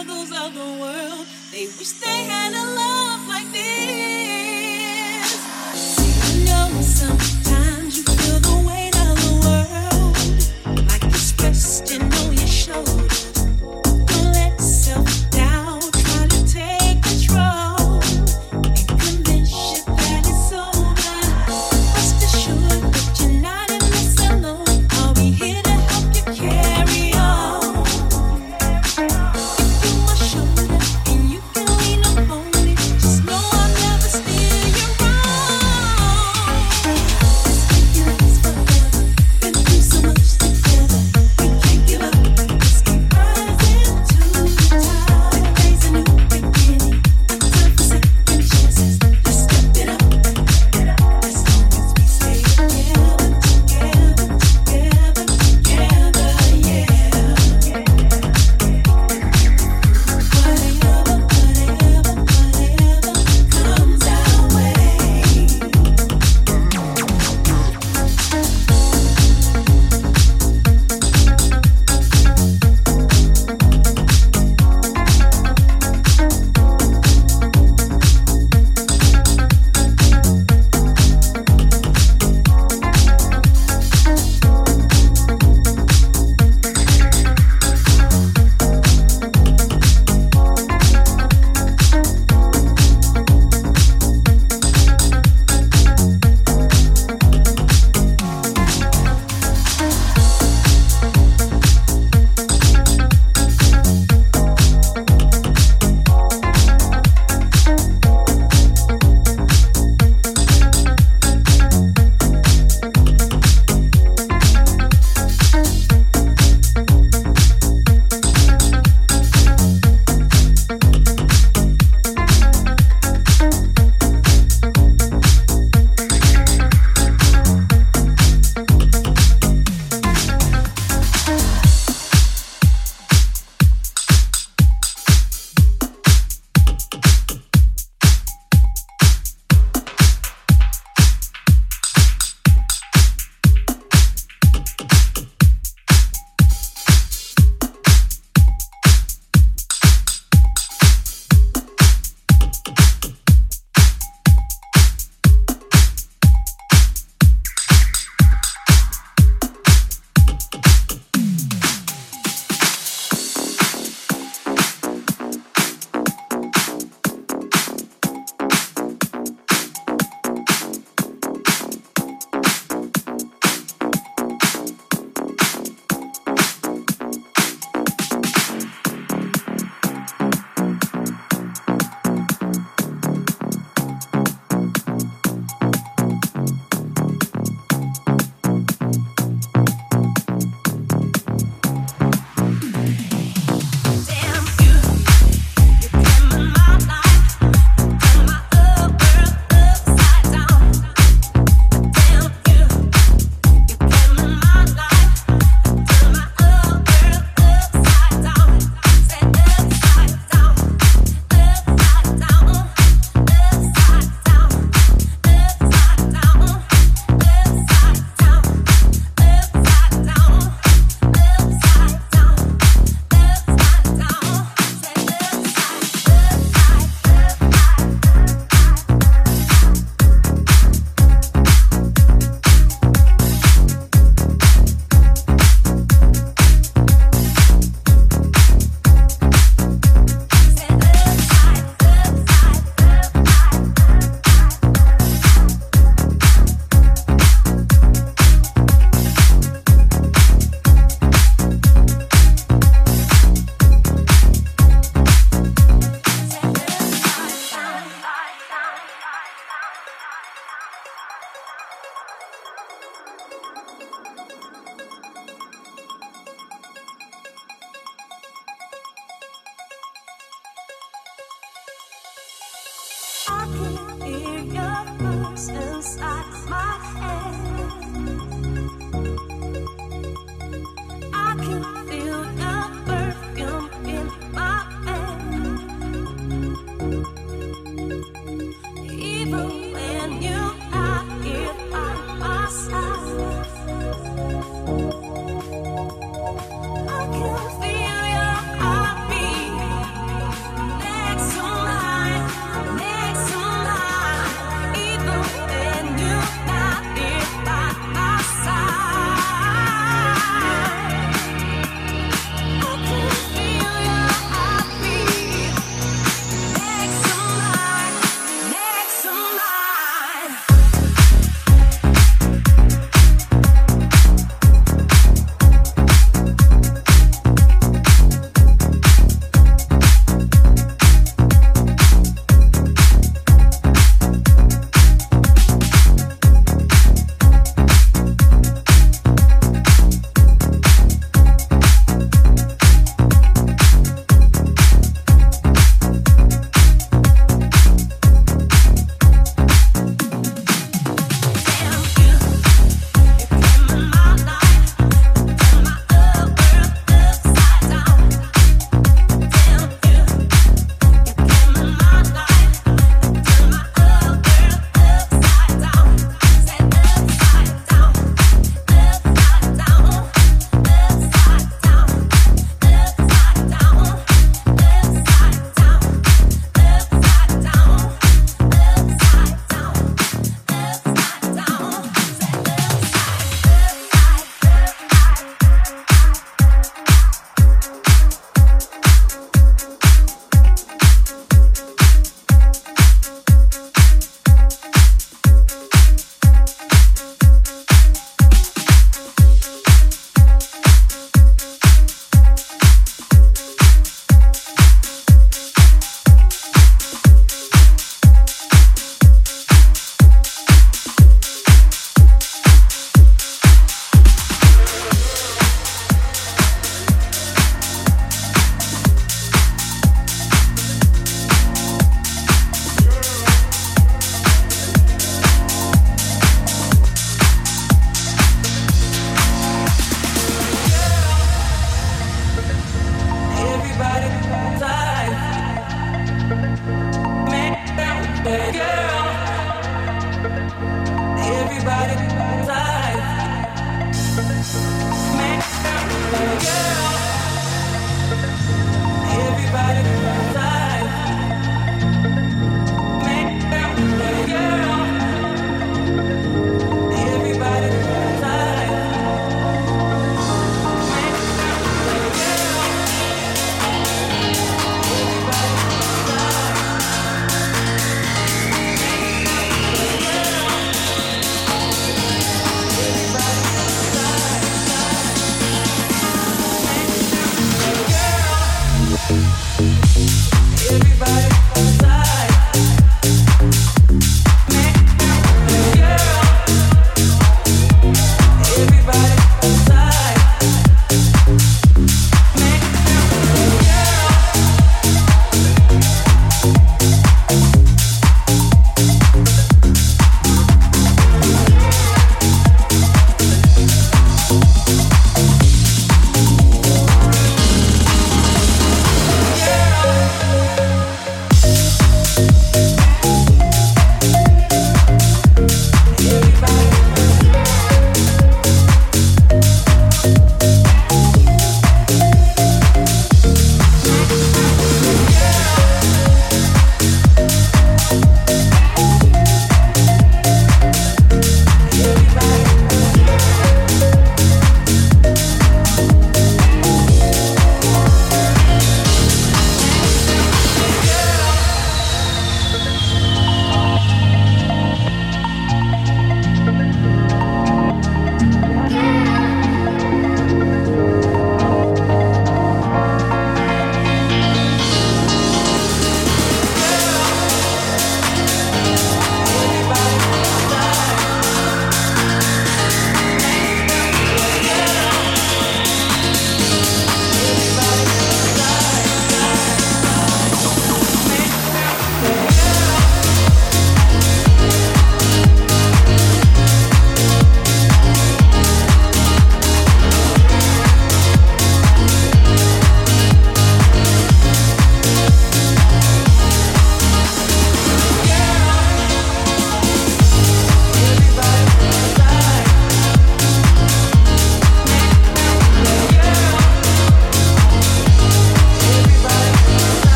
struggles of the world. They wish they had a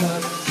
touch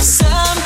Sound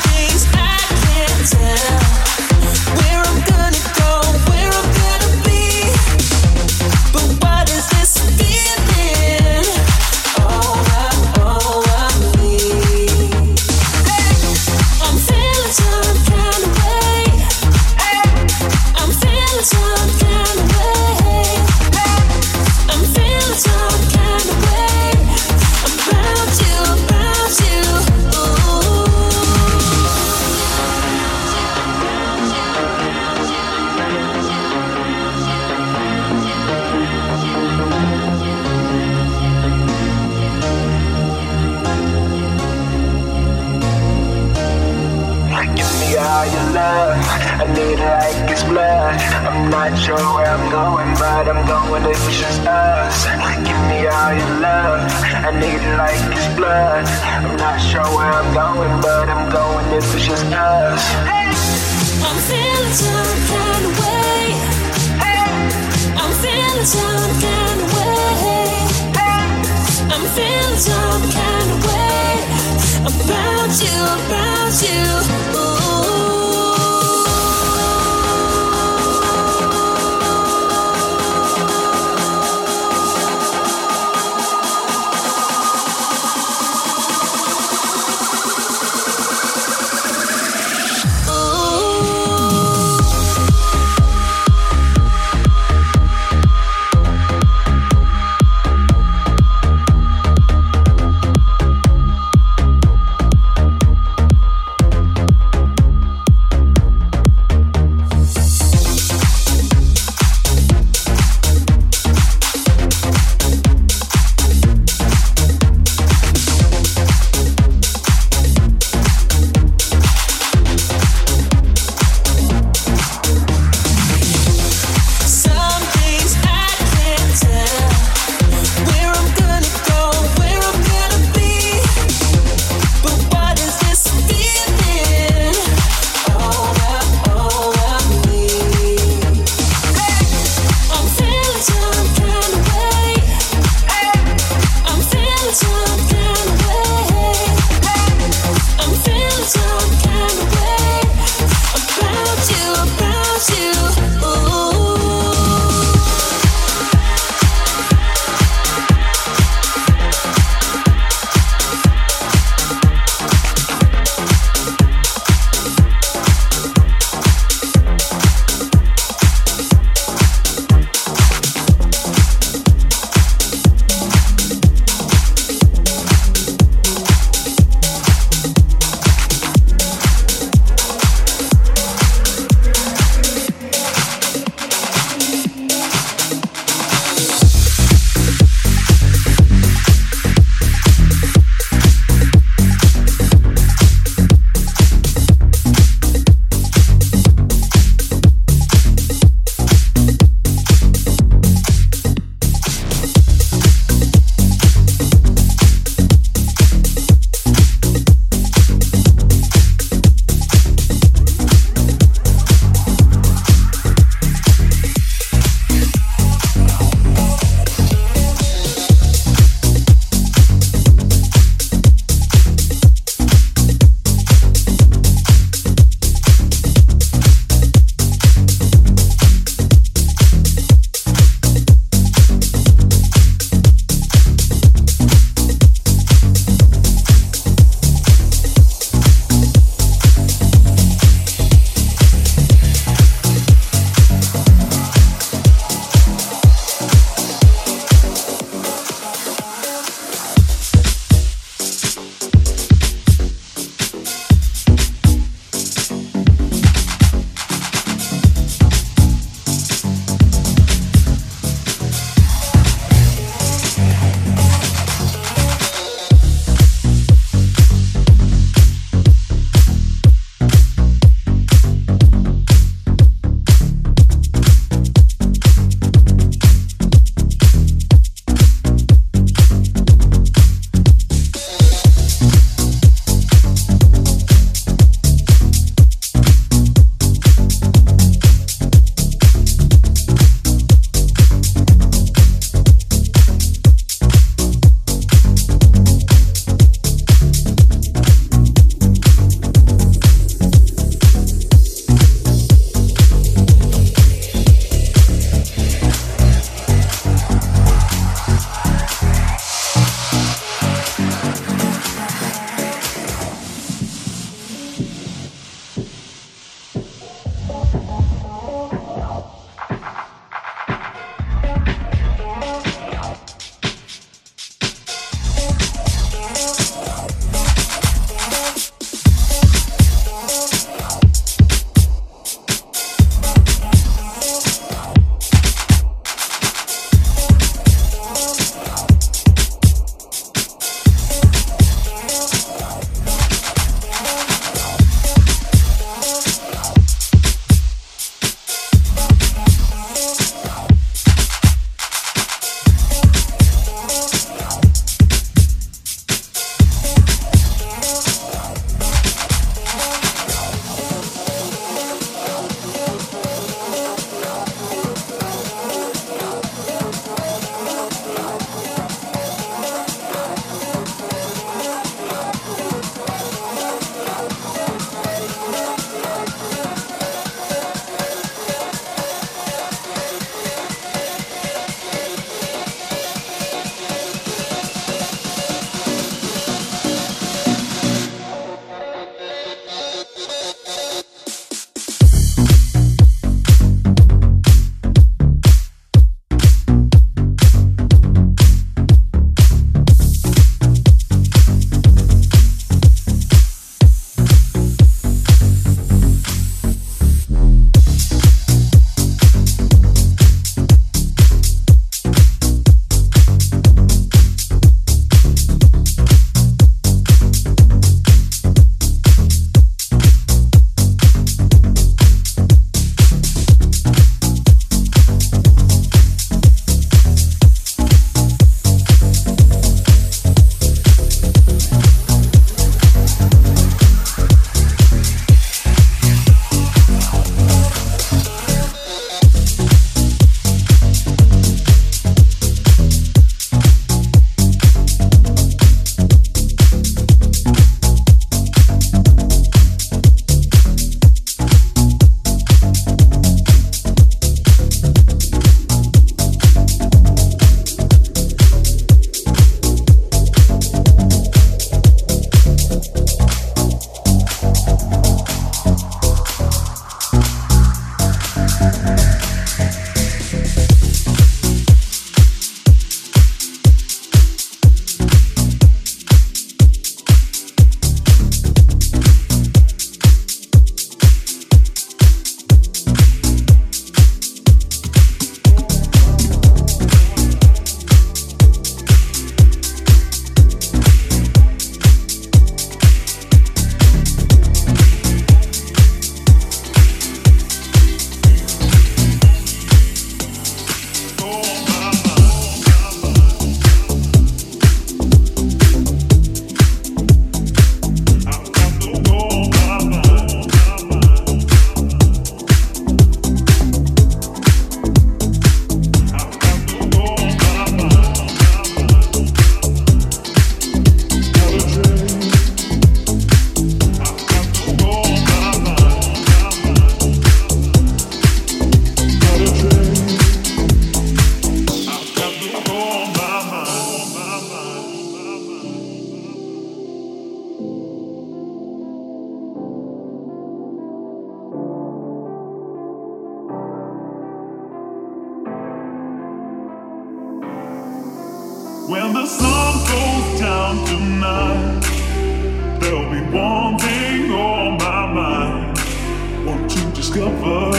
discover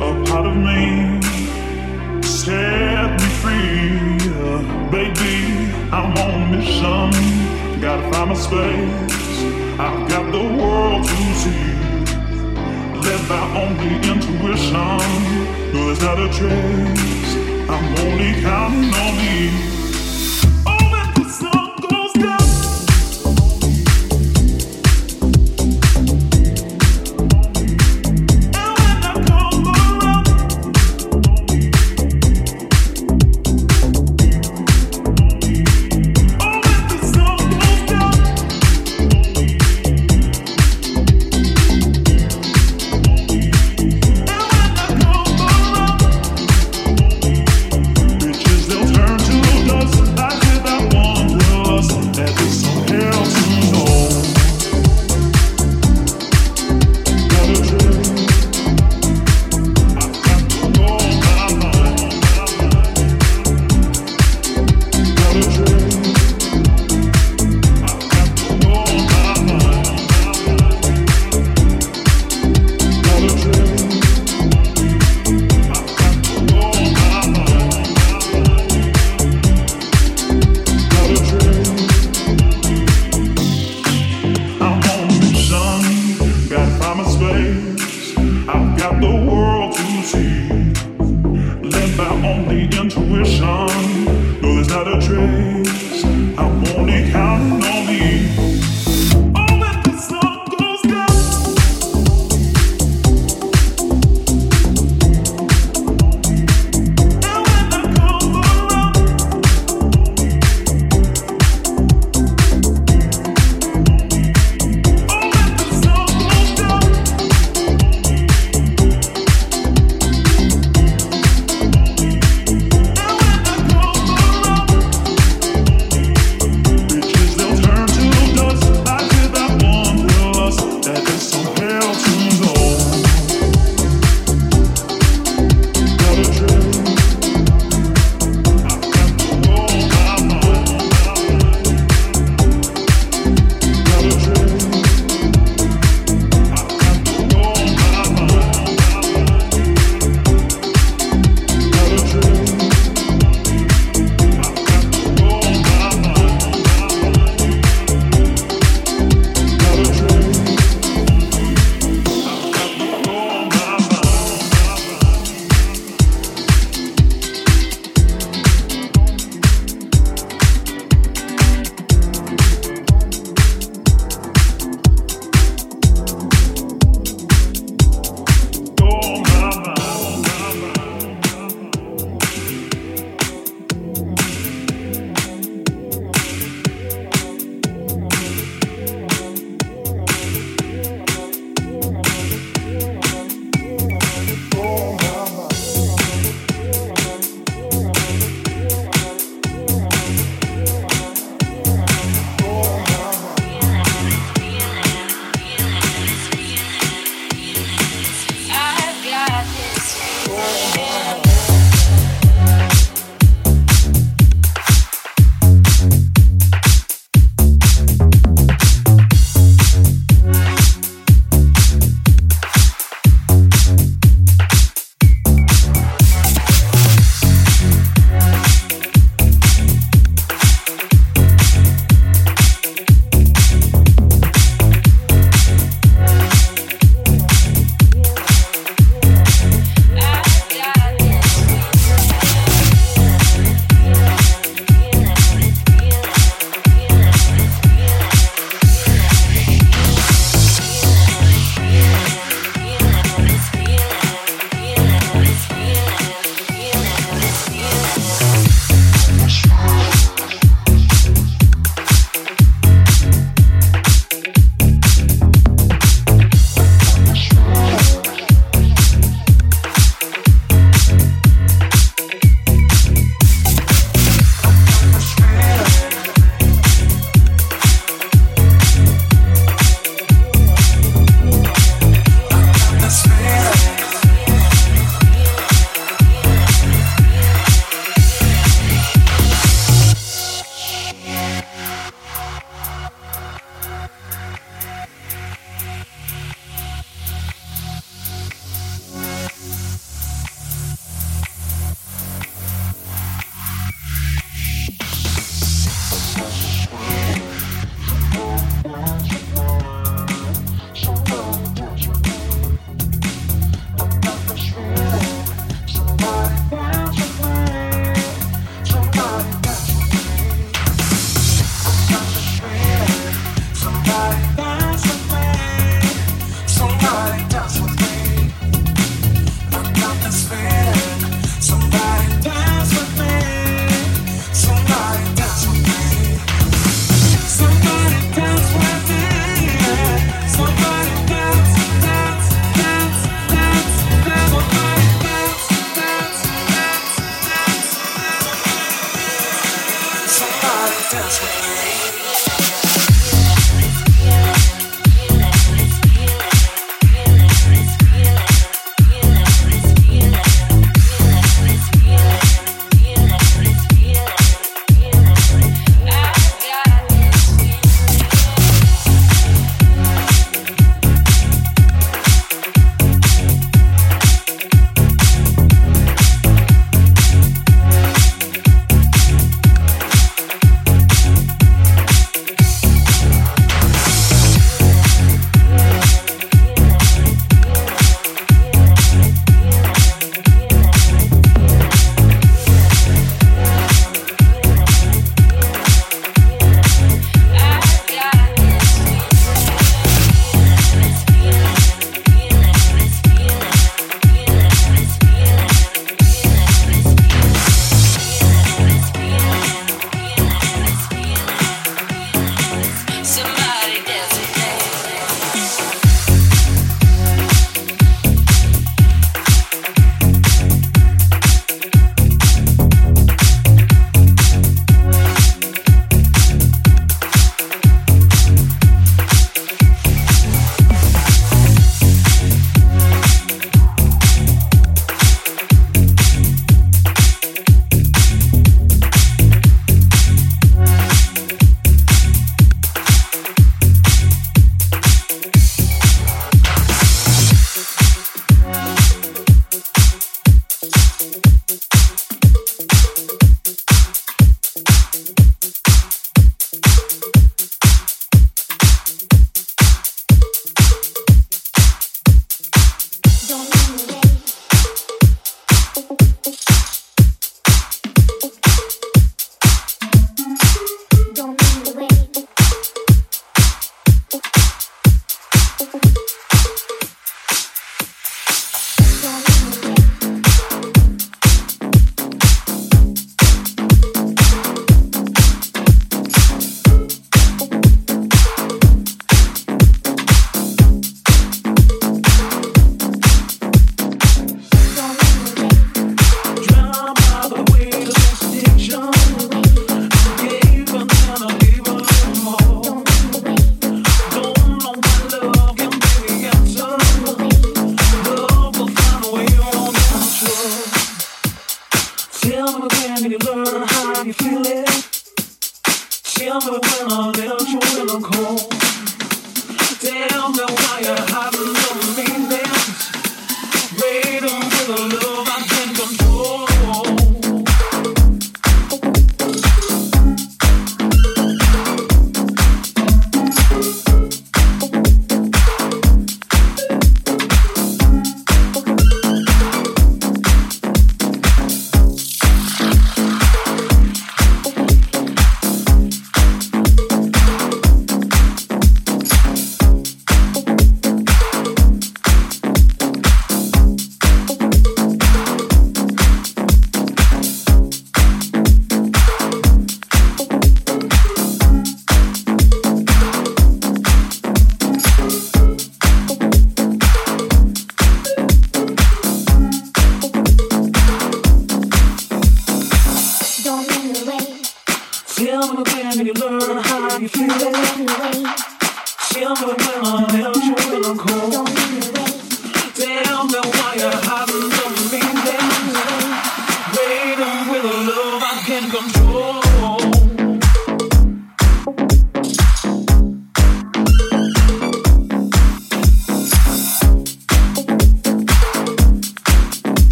a part of me, set me free, baby. I'm on a mission, gotta find my space. I've got the world to see, led by only intuition. No, there's not a trace. I'm only counting on me.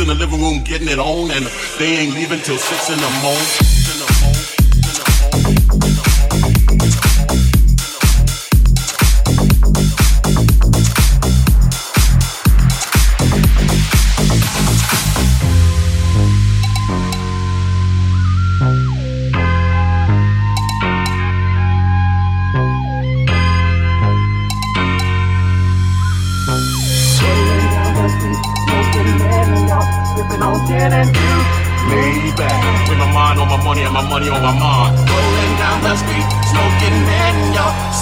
In the living room getting it on and they ain't leaving till six in the morning.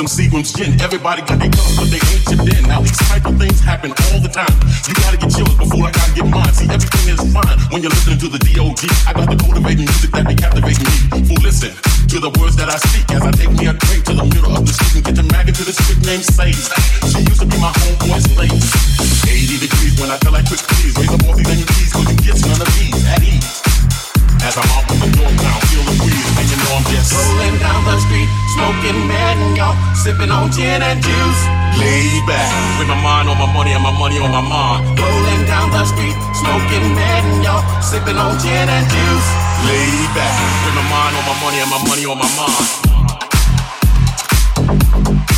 Everybody got their colors, but they ain't chipped in. Now these type of things happen all the time. You gotta get yours before I gotta get mine. See, everything is fine when you're listening to the D.O.G. I got the motivating music that be captivating me. Fool, listen to the words that I speak as I take me a drink to the middle of the street and get the maggot to this chick named Sadie. She used to be my homeboy's lady. 80 degrees when I tell her quick please raise up all these NUTs cause you get none of these at ease. As I'm the feel the and you know I'm just rolling down the street, smoking mango, sipping on gin and juice. Laid back, with my mind on my money and my money on my mind. Rolling down the street, smoking mango, sipping on gin and juice. Laid back, with my mind on my money and my money on my mind.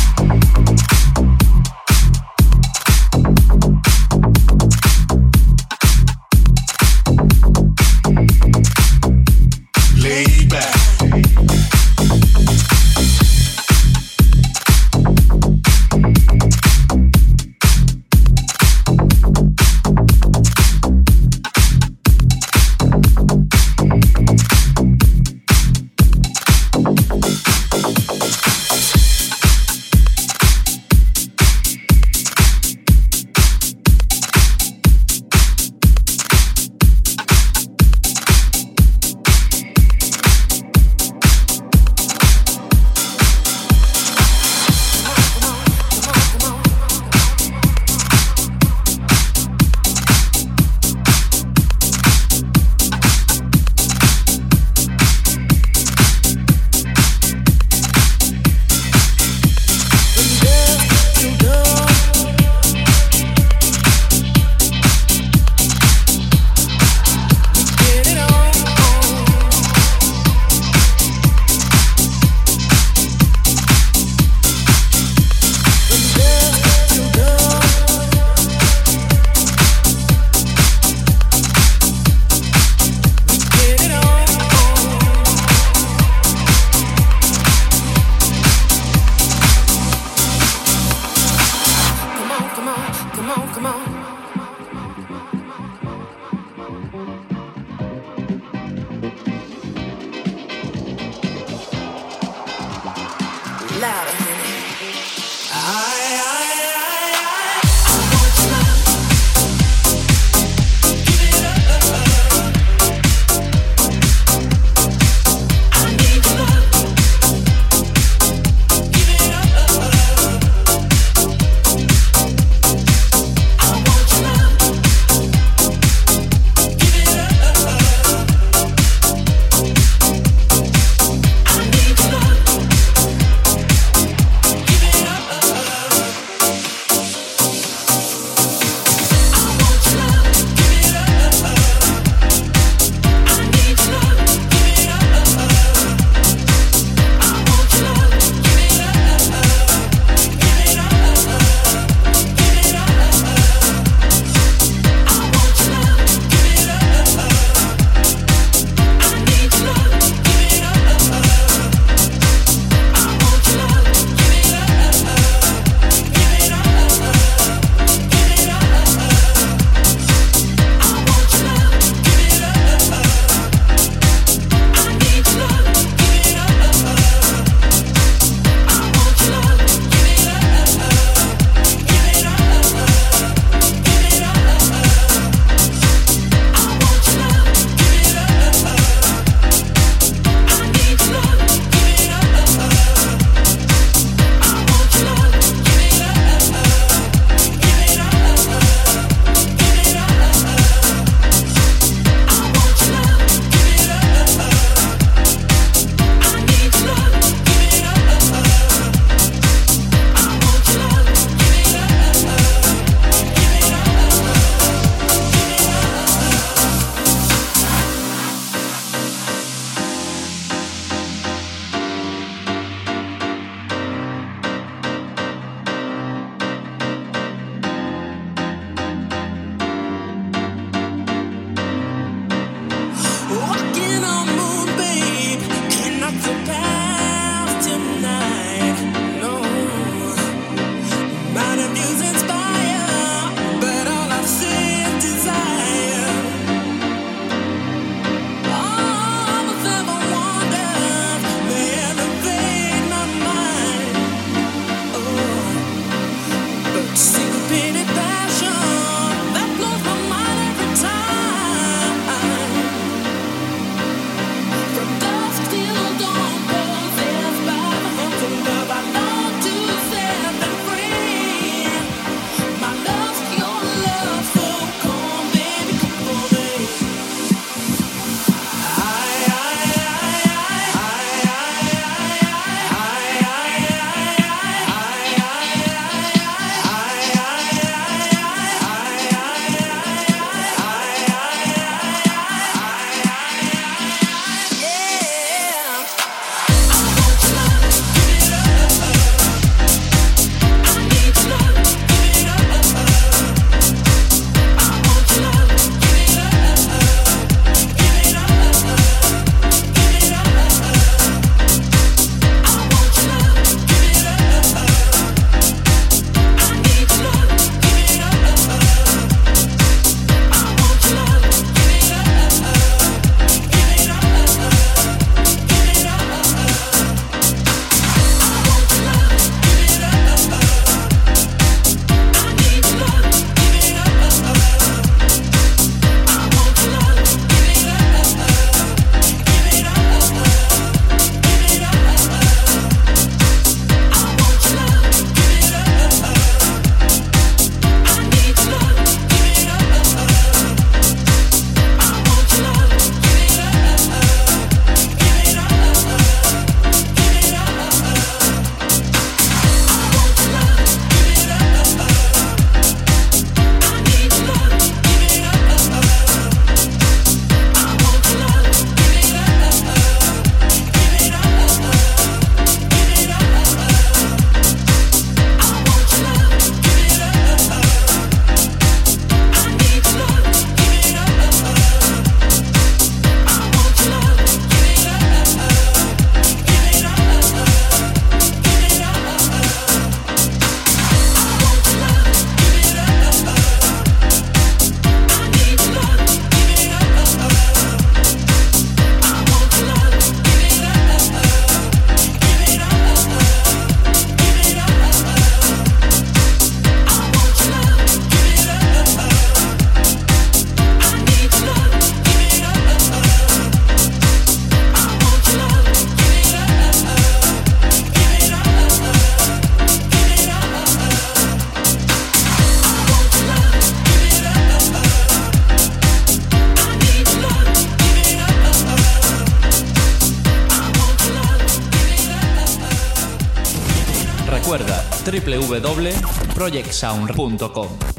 projectsound.com.